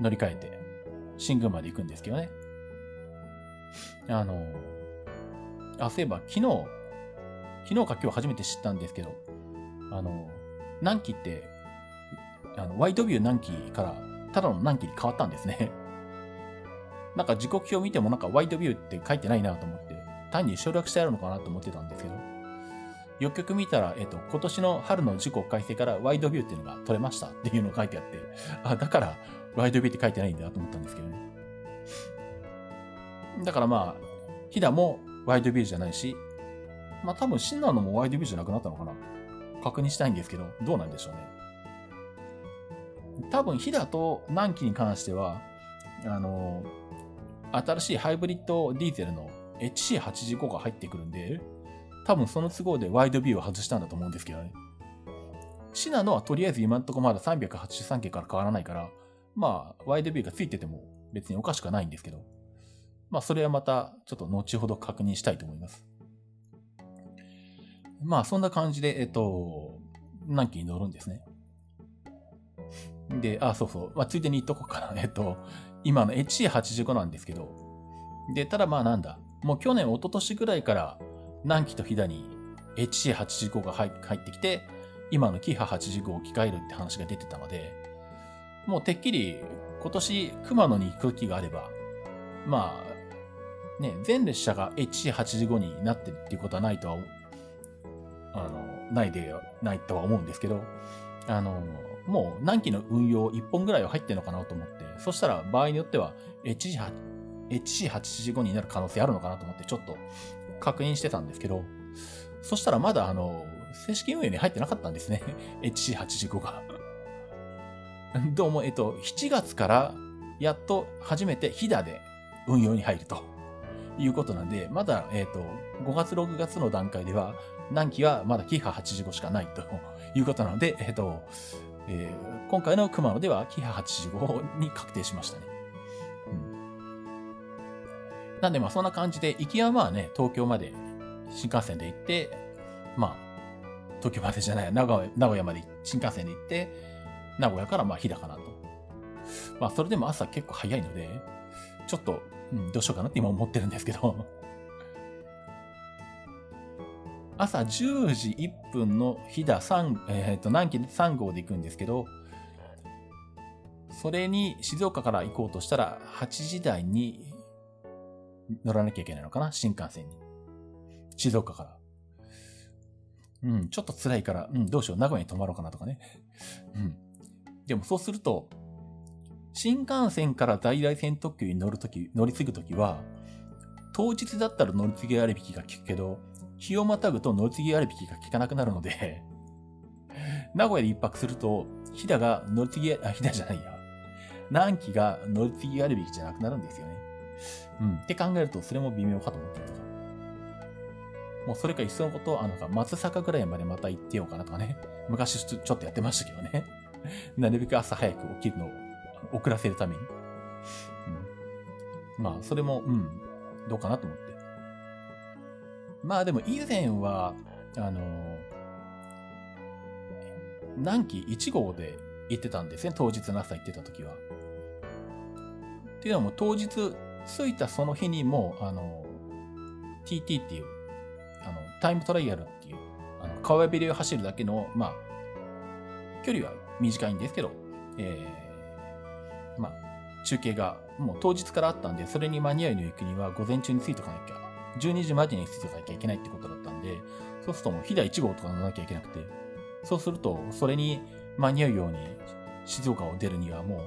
乗り換えて新宮まで行くんですけどね。あの、あ、そういえば昨日、昨日か今日初めて知ったんですけど、あの、南紀って、あの、ワイドビュー南紀からただの南紀に変わったんですね。(laughs) なんか時刻表見てもなんかワイドビューって書いてないなと思って、単に省略してあるのかなと思ってたんですけど、よくよく見たら、えっと、今年の春の時刻改正からワイドビューっていうのが取れましたっていうのが書いてあって、あ、だからワイドビューって書いてないんだと思ったんですけどね。だからまあ、ヒダもワイドビューじゃないし、まあ多分シンナーのもワイドビューじゃなくなったのかな確認したいんですけど、どうなんでしょうね。多分、ヒダと南紀に関しては、あの、新しいハイブリッドディーゼルの HC85 が入ってくるんで、多分その都合でワイドビューを外したんだと思うんですけどね。シナノはとりあえず今んところまだ383件から変わらないから、まあ、ワイドビューがついてても別におかしくはないんですけど、まあ、それはまたちょっと後ほど確認したいと思います。まあ、そんな感じで、えっと、南紀に乗るんですね。で、あ、そうそう。まあ、ついでに言っとこうかな。(laughs) えっと、今の HC85 なんですけど、で、ただまあなんだ、もう去年、一昨年ぐらいから、南紀と飛騨に HC85 が入ってきて、今のキハ85を置き換えるって話が出てたので、もうてっきり今年熊野に行く気があれば、まあ、ね、全列車が HC85 になってるっていうことはないとは、あの、ないで、ないとは思うんですけど、あの、もう何機の運用1本ぐらいは入ってるのかなと思って、そしたら場合によっては HC85 になる可能性あるのかなと思ってちょっと確認してたんですけど、そしたらまだあの、正式運営に入ってなかったんですね。(laughs) HC85 が。(laughs) どうも、えっと、7月からやっと初めてヒダで運用に入るということなんで、まだ、えっと、5月6月の段階では、何機はまだキハ85しかないということなので、えっと、えー、今回の熊野ではキハ85に確定しましたね。うん。なんでまあそんな感じで、行きはまあね、東京まで新幹線で行って、まあ、東京までじゃない、名古屋名古屋まで新幹線で行って、名古屋からまあ日高なと。まあそれでも朝結構早いので、ちょっと、うん、どうしようかなって今思ってるんですけど朝10時1分の飛騨3、えっ、ー、と、南紀3号で行くんですけど、それに静岡から行こうとしたら、8時台に乗らなきゃいけないのかな新幹線に。静岡から。うん、ちょっと辛いから、うん、どうしよう、名古屋に泊まろうかなとかね。(laughs) うん。でもそうすると、新幹線から在来線特急に乗るとき、乗り継ぐときは、当日だったら乗り継ぎ割引が効くけど、日をまたぐと乗り継ぎ割引が効かなくなるので (laughs) 名古屋で一泊すると、飛騨が乗り継ぎ、あ、飛騨じゃないや。南紀が乗り継ぎ割引じゃなくなるんですよね。うん。って考えると、それも微妙かと思ってるとか。もうそれかいっそのこと、あの、松坂ぐらいまでまた行ってようかなとかね。昔ちょっとやってましたけどね。(laughs) なるべく朝早く起きるのを遅らせるために。うん。まあ、それも、うん、どうかなと思って。まあでも以前は、あの、南紀1号で行ってたんですね。当日の朝行ってた時は。っていうのも当日着いたその日にも、あの、TT っていう、あの、タイムトライアルっていう、あの、川べりを走るだけの、まあ、距離は短いんですけど、えー、まあ、中継がもう当日からあったんで、それに間に合いの行くには午前中に着いとかなきゃ12時までに着いておかなきゃいけないってことだったんで、そうするともう、飛騨1号とか乗らなきゃいけなくて、そうすると、それに間に合うように、静岡を出るにはも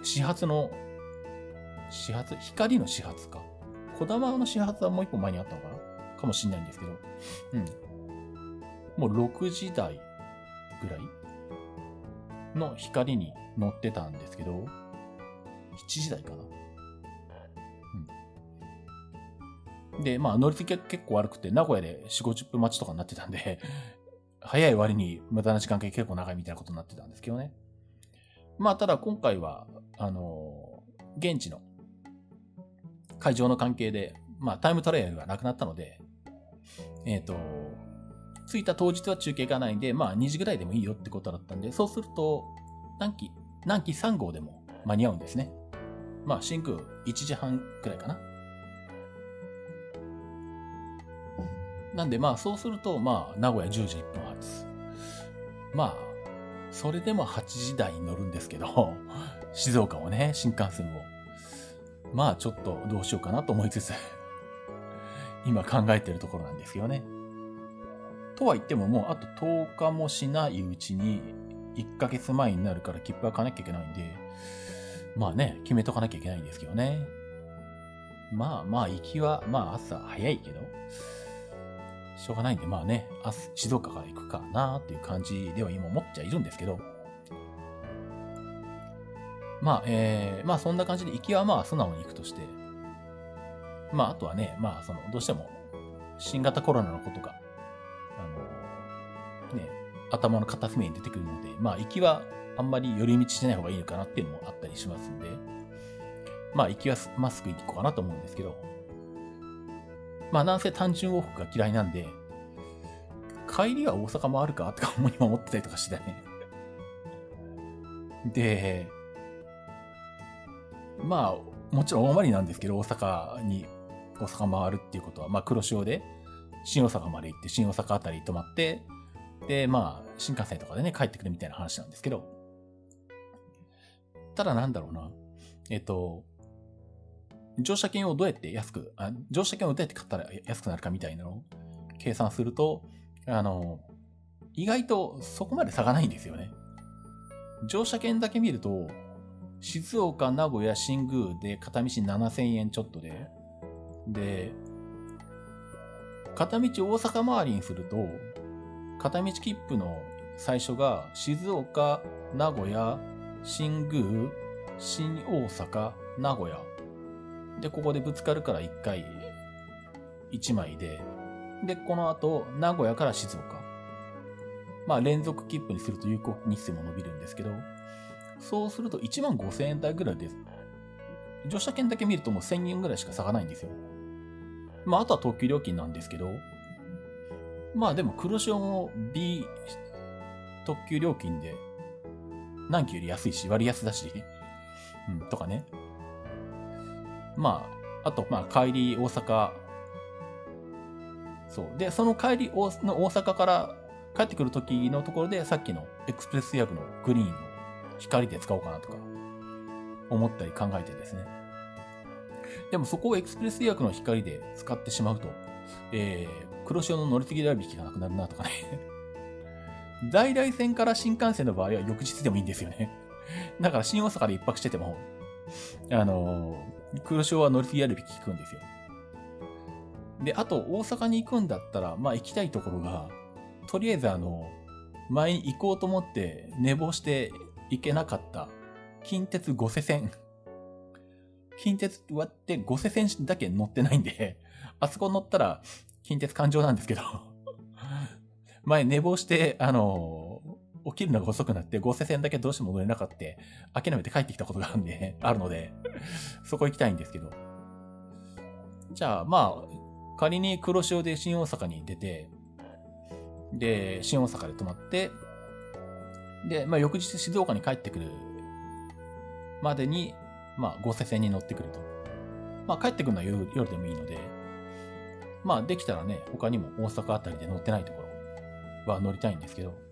う、始発の、始発光の始発か。小玉の始発はもう一本前にあったのかな？かもしんないんですけど、うん。もう6時台ぐらいの光に乗ってたんですけど、7時台かな？で、まあ乗り継ぎが結構悪くて、名古屋で4、50分待ちとかになってたんで、(laughs) 早い割に無駄な時間が結構長いみたいなことになってたんですけどね。まあただ今回は、あのー、現地の会場の関係で、まあタイムトライアルがなくなったので、えっ、ー、と、着いた当日は中継がないんで、まあ2時ぐらいでもいいよってことだったんで、そうすると、何期、何期3号でも間に合うんですね。まあ、新空1時半くらいかな。なんでまあ、そうすると、まあ、名古屋10時1分発。まあ、それでも8時台に乗るんですけど、(laughs) 静岡もね、新幹線を。まあ、ちょっとどうしようかなと思いつつ、(laughs) 今考えてるところなんですよね。とは言ってももうあと10日もしないうちに1ヶ月前になるから切符は買わなきゃいけないんで、まあね、決めとかなきゃいけないんですけどね。まあまあ、行きは、まあ朝早いけど、しょうがないんで、まあね、明日静岡から行くかなっていう感じでは今思っちゃいるんですけど、まあ、えー、まあそんな感じで行きはまあ素直に行くとして、まああとはね、まあその、どうしても新型コロナのことが、あの、ね、頭の片隅に出てくるので、まあ、行きはあんまり寄り道しない方がいいのかなっていうのもあったりしますんで、まあ、行きはマスク行こうかなと思うんですけど、まあ、なんせ単純往復が嫌いなんで、帰りは大阪もあるかとか今思ってたりとかしてたね。で、まあ、もちろん大回りなんですけど、大阪に、大阪回るっていうことは、まあ、黒潮で、新大阪まで行って、新大阪あたり泊まって、で、まあ、新幹線とかでね、帰ってくるみたいな話なんですけど、ただなんだろうな、えっと、乗車券をどうやって安く、あ乗車券をどうやって買ったら安くなるかみたいなのを計算すると、あの、意外とそこまで差がないんですよね。乗車券だけ見ると、静岡、名古屋、新宮で片道7000円ちょっとで、で、片道大阪回りにすると、片道切符の最初が静岡、名古屋、新宮、新大阪、名古屋。で、ここでぶつかるから1回1枚で、で、この後、名古屋から静岡。まあ、連続切符にすると有効日数も伸びるんですけど、そうすると1万5千円台ぐらいです。乗車券だけ見るともう1000円ぐらいしか差がないんですよ。まあ、あとは特急料金なんですけど、まあでも黒潮も B 特急料金で何期より安いし、割安だし、うん、とかね。まあ、あと、まあ帰り大阪、そう。で、その帰り大の大阪から帰ってくる時のところでさっきのエクスプレスヤブのグリーンの光で使おうかなとか思ったり考えてですね。でもそこをエクスプレス予約の光で使ってしまうと、えー、黒潮の乗り継ぎ代引きがなくなるなとかね (laughs) 在来線から新幹線の場合は翌日でもいいんですよねだから新大阪で一泊してても、あの、黒潮は乗り継ぎ割引効くんですよ。で、あと大阪に行くんだったら、まあ行きたいところが、とりあえずあの、前に行こうと思って寝坊して行けなかった近鉄五瀬線。近鉄割って五瀬線だけ乗ってないんで、(laughs) あそこ乗ったら近鉄環状なんですけど (laughs) 前寝坊して、あの、起きるのが遅くなって、合成線だけどうしても乗れなかった、諦めて帰ってきたことがあるんで、(laughs) あるので、そこ行きたいんですけど。じゃあ、まあ、仮に黒潮で新大阪に出て、で、新大阪で泊まって、で、まあ、翌日静岡に帰ってくるまでに、まあ、合成線に乗ってくると。まあ、帰ってくるのは夜夜でもいいので、まあできたらね、他にも大阪あたりで乗ってないところは乗りたいんですけど。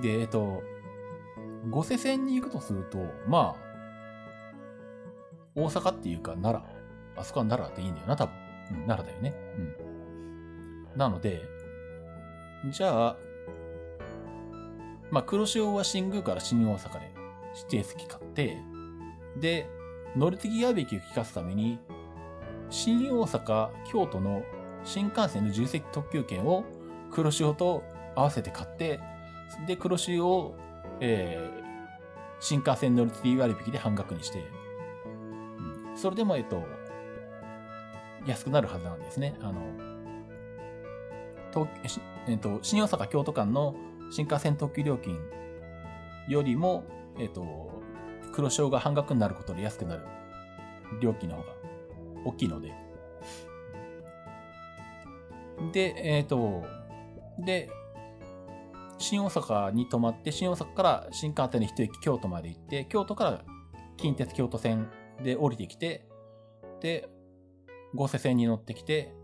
で、えっと、五瀬線に行くとすると、まあ、大阪っていうか奈良。あそこは奈良でいいんだよな、多分。うん、奈良だよね。うん。なので、じゃあ、まあ、黒潮は新宮から新大阪で指定席買って、で、乗り継ぎ矢引きを聞かすために、新大阪、京都の新幹線の重積特急券を黒潮と合わせて買って、で、黒潮を、えー、新幹線乗り継ぎ割引で半額にして、うん、それでも、えっと、安くなるはずなんですね。あの、東えっと、新大阪京都間の新幹線特急料金よりも、えっと、黒潮が半額になることで安くなる料金の方が大きいので。で、えっ、と、で、新大阪に泊まって、新大阪から新幹線で一駅京都まで行って、京都から近鉄京都線で降りてきて、で、合瀬線に乗ってきて、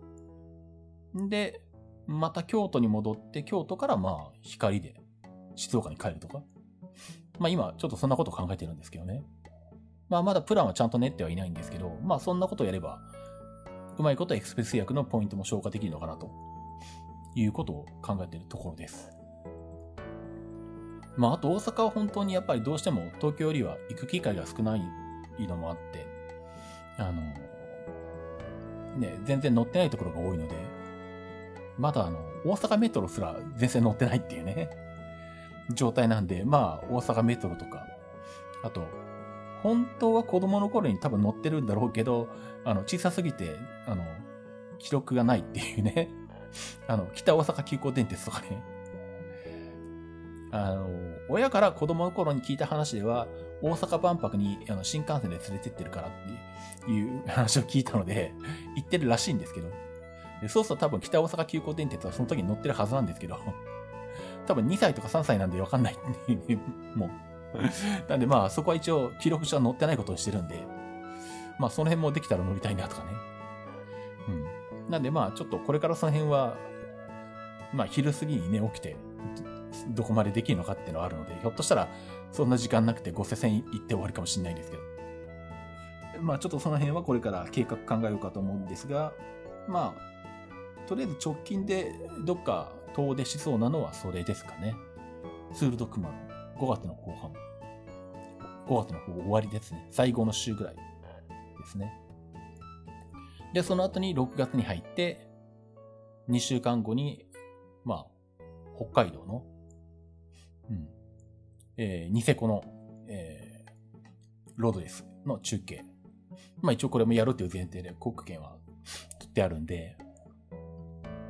で、また京都に戻って、京都からまあ、光で静岡に帰るとか。まあ今、ちょっとそんなこと考えてるんですけどね。まあまだプランはちゃんと練ってはいないんですけど、まあそんなことをやれば、うまいことエクスプレス薬のポイントも消化できるのかなということを考えてるところです。まああと大阪は本当にやっぱりどうしても東京よりは行く機会が少ないのもあって、あの、ね、全然乗ってないところが多いので、まだあの、大阪メトロすら全然乗ってないっていうね、状態なんで、まあ大阪メトロとか、あと、本当は子供の頃に多分乗ってるんだろうけど、あの、小さすぎて、あの、記録がないっていうね。あの、北大阪急行電鉄とかね。あの、親から子供の頃に聞いた話では、大阪万博にあの新幹線で連れてってるからっていう話を聞いたので、行ってるらしいんですけど。そうすると多分北大阪急行電鉄はその時に乗ってるはずなんですけど、多分2歳とか3歳なんでわかんないっていう。もう。なんでまあそこは一応記録書は載ってないことをしてるんで、まあその辺もできたら乗りたいなとかね。うん。なんでまあちょっとこれからその辺は、まあ昼過ぎにね、起きて、どこまでできるのかっていうのはあるので、ひょっとしたらそんな時間なくてごせ線行って終わりかもしれないんですけど。まあちょっとその辺はこれから計画考えようかと思うんですが、まあ、とりあえず直近でどっか遠出しそうなのはそれですかね。ツールドクマの5月の後半。5月の終わりですね。最後の週ぐらいですね。で、その後に6月に入って、2週間後に、まあ、北海道の、うん、えー、ニセコの、えー、ロードレスの中継。まあ一応これもやるっていう前提で国権は取ってあるんで、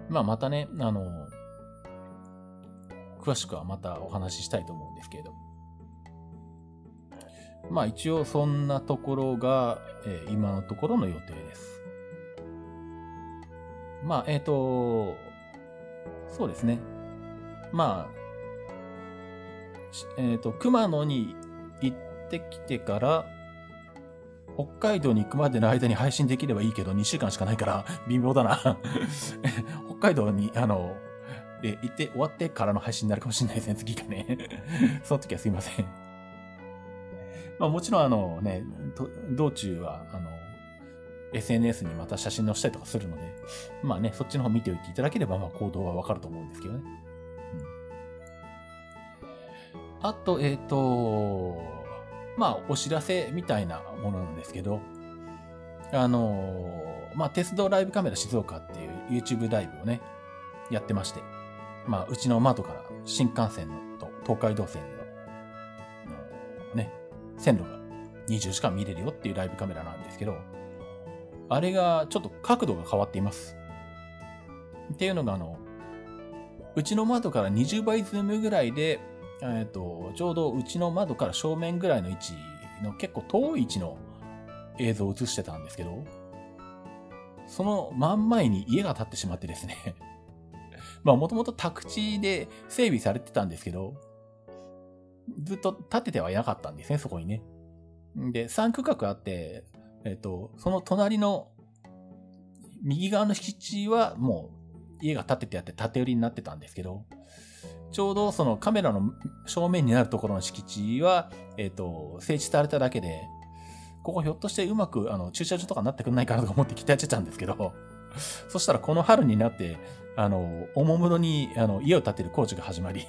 まあまたね、あの、詳しくはまたお話ししたいと思うんですけれど。まあ一応そんなところが、えー、今のところの予定です。まあ、えっ、ー、と、そうですね。まあ、えっ、ー、と、熊野に行ってきてから、北海道に行くまでの間に配信できればいいけど、2週間しかないから (laughs) 微妙だな (laughs) 北海道に、あの、で、行って終わってからの配信になるかもしれないですね、次がね。(laughs) その時はすいません。まあもちろんあのね、道中は、あの、SNS にまた写真載せたりとかするので、まあね、そっちの方見ておいていただければ、まあ行動はわかると思うんですけどね。あと、えっ、ー、と、まあお知らせみたいなものなんですけど、あの、まあ鉄道ライブカメラ静岡っていう YouTube ライブをね、やってまして、まあ、うちの窓から新幹線のと東海道線の、ね、線路が20時間見れるよっていうライブカメラなんですけど、あれがちょっと角度が変わっています。っていうのが、あの、うちの窓から20倍ズームぐらいで、えっ、ー、と、ちょうどうちの窓から正面ぐらいの位置の結構遠い位置の映像を映してたんですけど、その真ん前に家が建ってしまってですね (laughs) まあもともと宅地で整備されてたんですけど、ずっと建ててはいなかったんですね、そこにね。で、3区画あって、えっ、と、その隣の右側の敷地はもう家が建ててあって縦売りになってたんですけど、ちょうどそのカメラの正面になるところの敷地は、えっ、と、整地されただけで、ここひょっとしてうまくあの駐車場とかになってくんないかなとか思って期待してたんですけど、(laughs) そしたらこの春になって、あの、おもむろに、あの、家を建てる工事が始まり、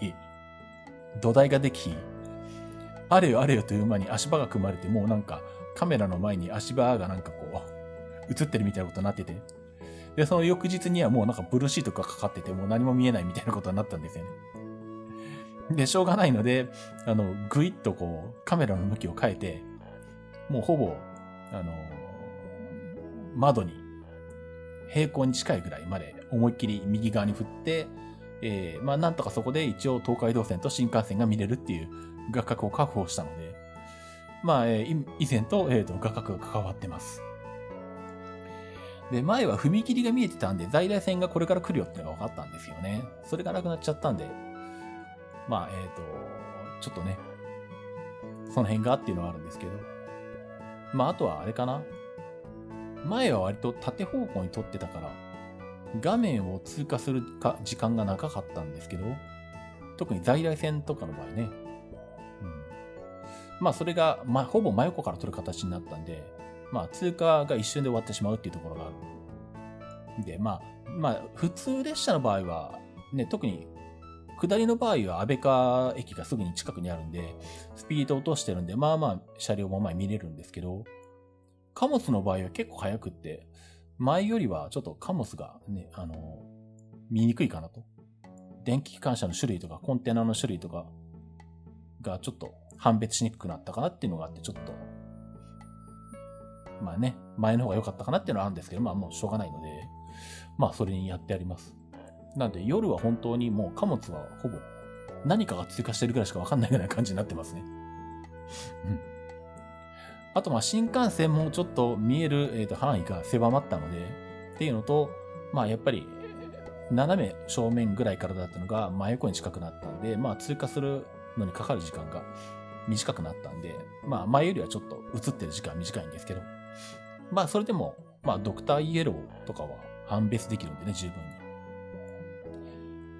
土台ができ、あれよあれよという間に足場が組まれて、もうなんか、カメラの前に足場がなんかこう、映ってるみたいなことになってて、で、その翌日にはもうなんかブルーシートがかかってて、もう何も見えないみたいなことになったんですよね。(laughs) で、しょうがないので、あの、ぐいっとこう、カメラの向きを変えて、もうほぼ、あの、窓に平行に近いぐらいまで思いっきり右側に振って、えー、まあなんとかそこで一応東海道線と新幹線が見れるっていう画角を確保したので、まあ、えー、以前と、えー、と画角が関わってます。で、前は踏切が見えてたんで、在来線がこれから来るよってのが分かったんですよね。それがなくなっちゃったんで、まあ、えっ、ー、と、ちょっとね、その辺がっていうのはあるんですけど、まあ、あとはあれかな。前は割と縦方向に撮ってたから、画面を通過するか時間が長かったんですけど、特に在来線とかの場合ね、うん、まあそれが、まあ、ほぼ真横から撮る形になったんで、まあ通過が一瞬で終わってしまうっていうところがある。で、まあ、まあ普通列車の場合は、ね、特に下りの場合は安倍川駅がすぐに近くにあるんで、スピードを落としてるんで、まあまあ車両も前見れるんですけど、貨物の場合は結構速くって、前よりはちょっと貨物がね、あの、見にくいかなと。電気機関車の種類とかコンテナの種類とかがちょっと判別しにくくなったかなっていうのがあって、ちょっと、まあね、前の方が良かったかなっていうのはあるんですけど、まあもうしょうがないので、まあそれにやってあります。なんで夜は本当にもう貨物はほぼ何かが追加してるぐらいしかわかんないぐらいな感じになってますね。うん。あとまあ新幹線もちょっと見える、えー、と範囲が狭まったので、っていうのと、まあやっぱり斜め正面ぐらいからだったのが真横に近くなったんで、まあ通過するのにかかる時間が短くなったんで、まあ前よりはちょっと映ってる時間短いんですけど、まあそれでも、まあドクターイエローとかは判別できるんでね、十分に。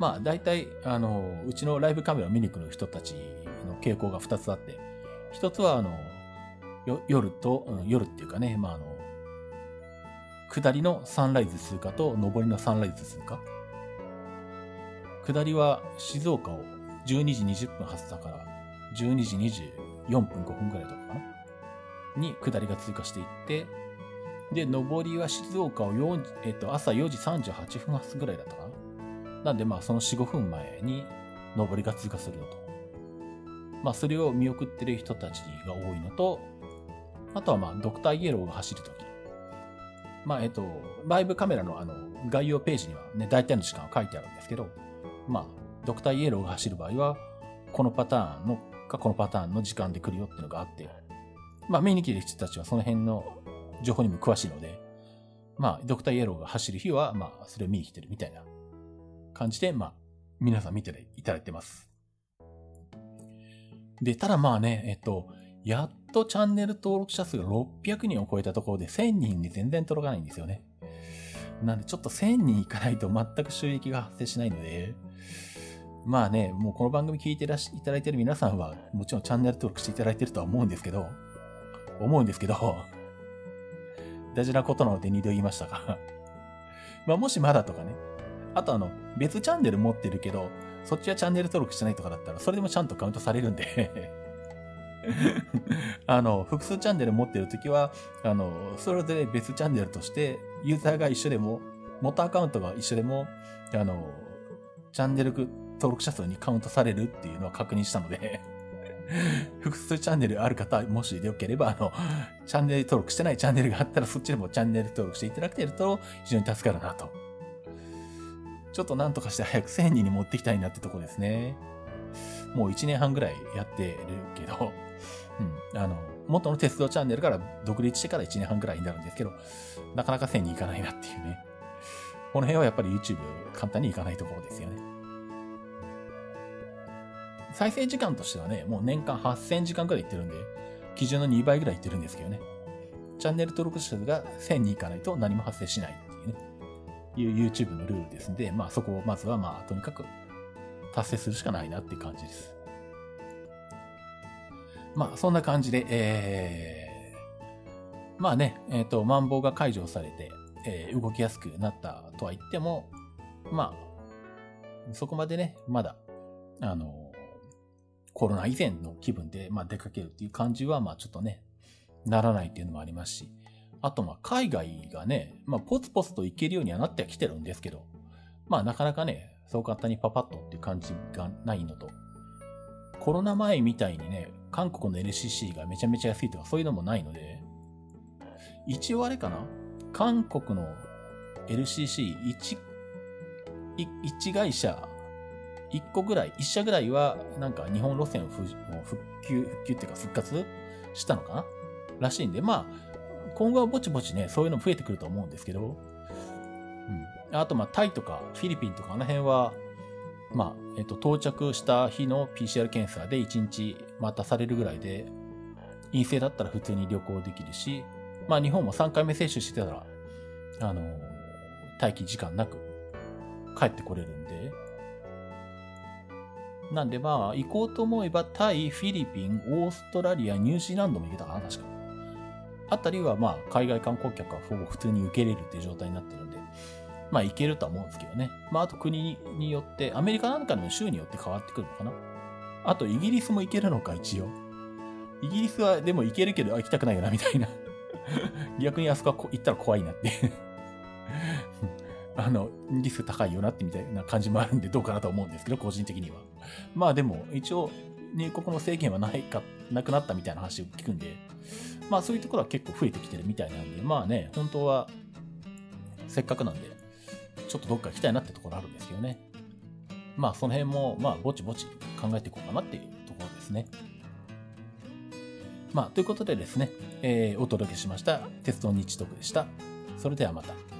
まあ大体、あの、うちのライブカメラを見に来る人たちの傾向が2つあって、1つはあの、夜と、うん、夜っていうかね、まあ、あの、下りのサンライズ通過と上りのサンライズ通過。下りは静岡を12時20分発だから12時24分5分ぐらいとかかなに下りが通過していって、で、上りは静岡を4、えっと、朝4時38分発ぐらいだったかななんでまあその4、5分前に上りが通過するのと。まあそれを見送ってる人たちが多いのと、あとはまあ、ドクターイエローが走るとき。まあ、えっと、ライブカメラのあの、概要ページにはね、大体の時間は書いてあるんですけど、まあ、ドクターイエローが走る場合は、このパターンの、かこのパターンの時間で来るよっていうのがあって、まあ、見に来る人たちはその辺の情報にも詳しいので、まあ、ドクターイエローが走る日は、まあ、それを見に来てるみたいな感じで、まあ、皆さん見ていただいてます。で、ただまあね、えっと、やっとチャンネル登録者数が600人を超えたところで1000人に全然届かないんですよね。なんでちょっと1000人いかないと全く収益が発生しないので、まあね、もうこの番組聞いてらし、いただいてる皆さんは、もちろんチャンネル登録していただいてるとは思うんですけど、思うんですけど、大事なことなので2度言いましたがまあもしまだとかね、あとあの、別チャンネル持ってるけど、そっちはチャンネル登録してないとかだったら、それでもちゃんとカウントされるんで (laughs) あの、複数チャンネル持ってるときは、あの、それぞれ別チャンネルとして、ユーザーが一緒でも、元アカウントが一緒でも、あの、チャンネル登録者数にカウントされるっていうのは確認したので (laughs) 複数チャンネルある方、もしでよければ、あの、チャンネル登録してないチャンネルがあったら、そっちでもチャンネル登録していただけると、非常に助かるなと。ちょっとなんとかして早く1000人に持ってきたいなってとこですね。もう1年半ぐらいやってるけど、うん。あの、元の鉄道チャンネルから独立してから1年半くらいになるんですけど、なかなか1000に行かないなっていうね。この辺はやっぱり YouTube 簡単に行かないところですよね。再生時間としてはね、もう年間8000時間くらい行ってるんで、基準の2倍ぐらい行ってるんですけどね。チャンネル登録者数が1000に行かないと何も発生しないいうね、いう YouTube のルールですんで、まあそこをまずはまあとにかく達成するしかないなっていう感じです。まあ、そんな感じで、えー、まあね、えっ、ー、と、マンボウが解除されて、えー、動きやすくなったとは言っても、まあ、そこまでね、まだ、あの、コロナ以前の気分で、まあ、出かけるっていう感じは、まあ、ちょっとね、ならないっていうのもありますし、あと、まあ、海外がね、まあ、ポツポツと行けるようにはなってはきてるんですけど、まあ、なかなかね、そう簡単にパパッとっていう感じがないのと、コロナ前みたいにね、韓国の LCC がめちゃめちゃ安いとかそういうのもないので、一応あれかな韓国の LCC1、1会社、1個ぐらい、1社ぐらいは、なんか日本路線を復旧、復旧っていうか復活したのかならしいんで、まあ、今後はぼちぼちね、そういうの増えてくると思うんですけど、うん。あと、まあ、タイとかフィリピンとかあの辺は、まあ、えっと、到着した日の PCR 検査で1日待たされるぐらいで、陰性だったら普通に旅行できるし、まあ日本も3回目接種してたら、あの、待機時間なく帰ってこれるんで、なんでまあ、行こうと思えばタイ、フィリピン、オーストラリア、ニュージーランドも行けたかな、確か。あたりはまあ、海外観光客はほぼ普通に受け入れるっていう状態になってるんで、まあ、行けるとは思うんですけどね。まあ、あと国によって、アメリカなんかの州によって変わってくるのかな。あと、イギリスも行けるのか、一応。イギリスはでも行けるけど、行きたくないよな、みたいな。(laughs) 逆にあそこは行ったら怖いなって (laughs) あの、リスク高いよなってみたいな感じもあるんでどうかなと思うんですけど、個人的には。まあでも、一応、入国の制限はないか、なくなったみたいな話を聞くんで、まあそういうところは結構増えてきてるみたいなんで、まあね、本当は、せっかくなんで、ちょっとどっか行きたいなってところあるんですけどね。まあその辺も、まあぼちぼち考えていこうかなっていうところですね。まあということでですね、えー、お届けしました鉄道日特でした。それではまた。